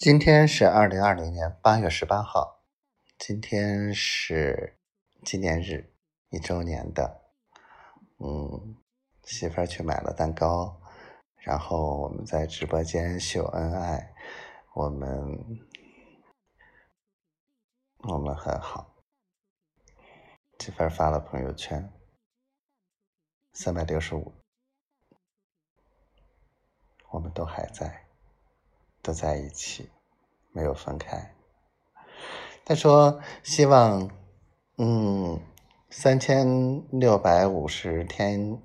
今天是二零二零年八月十八号，今天是纪念日一周年的。嗯，媳妇儿去买了蛋糕，然后我们在直播间秀恩爱，我们我们很好。媳妇儿发了朋友圈，三百六十五，我们都还在。都在一起，没有分开。他说：“希望，嗯，三千六百五十天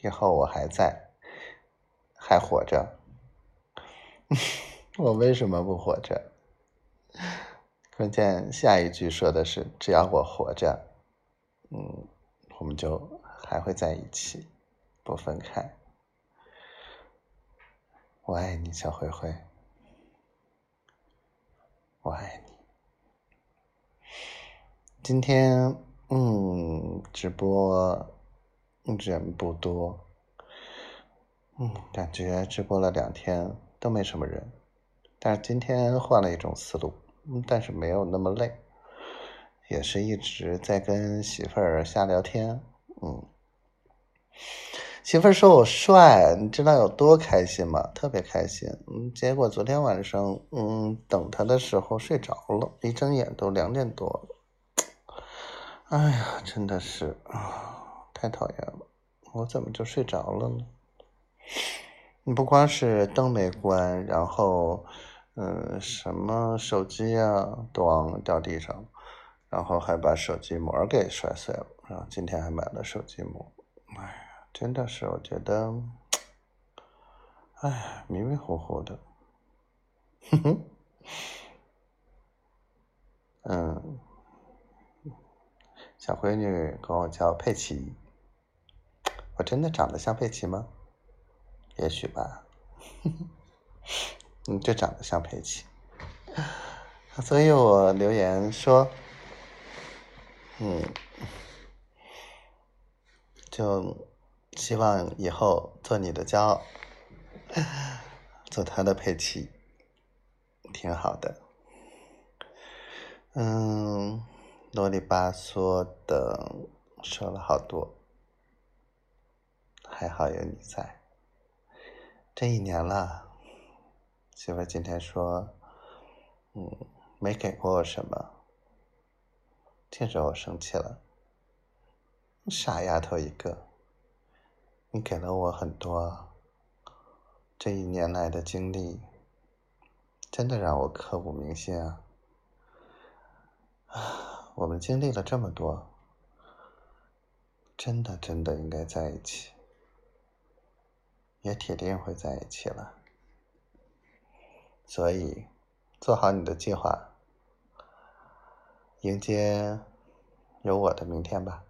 以后我还在，还活着。我为什么不活着？关键下一句说的是：只要我活着，嗯，我们就还会在一起，不分开。我爱你，小灰灰。”我爱你。今天，嗯，直播人不多，嗯，感觉直播了两天都没什么人，但是今天换了一种思路，但是没有那么累，也是一直在跟媳妇儿瞎聊天，嗯。媳妇儿说我帅，你知道有多开心吗？特别开心。嗯，结果昨天晚上，嗯，等他的时候睡着了，一睁眼都两点多了。哎呀，真的是啊，太讨厌了！我怎么就睡着了呢？你不光是灯没关，然后，嗯，什么手机啊，咣掉地上，然后还把手机膜给摔碎了。然后今天还买了手机膜，哎。真的是，我觉得，哎，迷迷糊糊的，哼哼，嗯，小闺女管我叫佩奇，我真的长得像佩奇吗？也许吧，哼 哼，你就长得像佩奇，所以我留言说，嗯，就。希望以后做你的骄傲，做他的佩奇，挺好的。嗯，啰里吧嗦的说了好多，还好有你在。这一年了，媳妇今天说，嗯，没给过我什么，这惹我生气了。傻丫头一个。你给了我很多，这一年来的经历，真的让我刻骨铭心啊！我们经历了这么多，真的真的应该在一起，也铁定会在一起了。所以，做好你的计划，迎接有我的明天吧，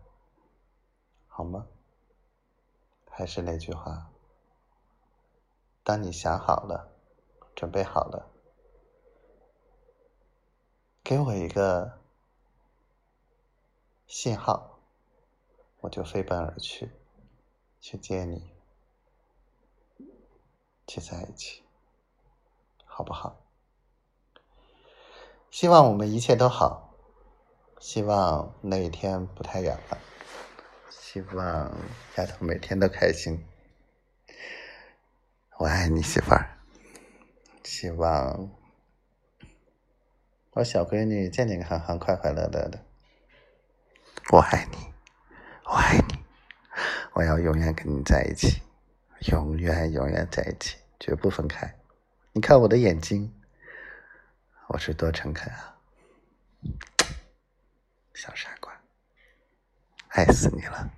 好吗？还是那句话，当你想好了，准备好了，给我一个信号，我就飞奔而去，去接你，去在一起，好不好？希望我们一切都好，希望那一天不太远了。希望丫头每天都开心，我爱你媳妇儿。希望我小闺女健健康康、快快乐乐的。我爱你，我爱你，我要永远跟你在一起，永远永远在一起，绝不分开。你看我的眼睛，我是多诚恳啊，小傻瓜，爱死你了。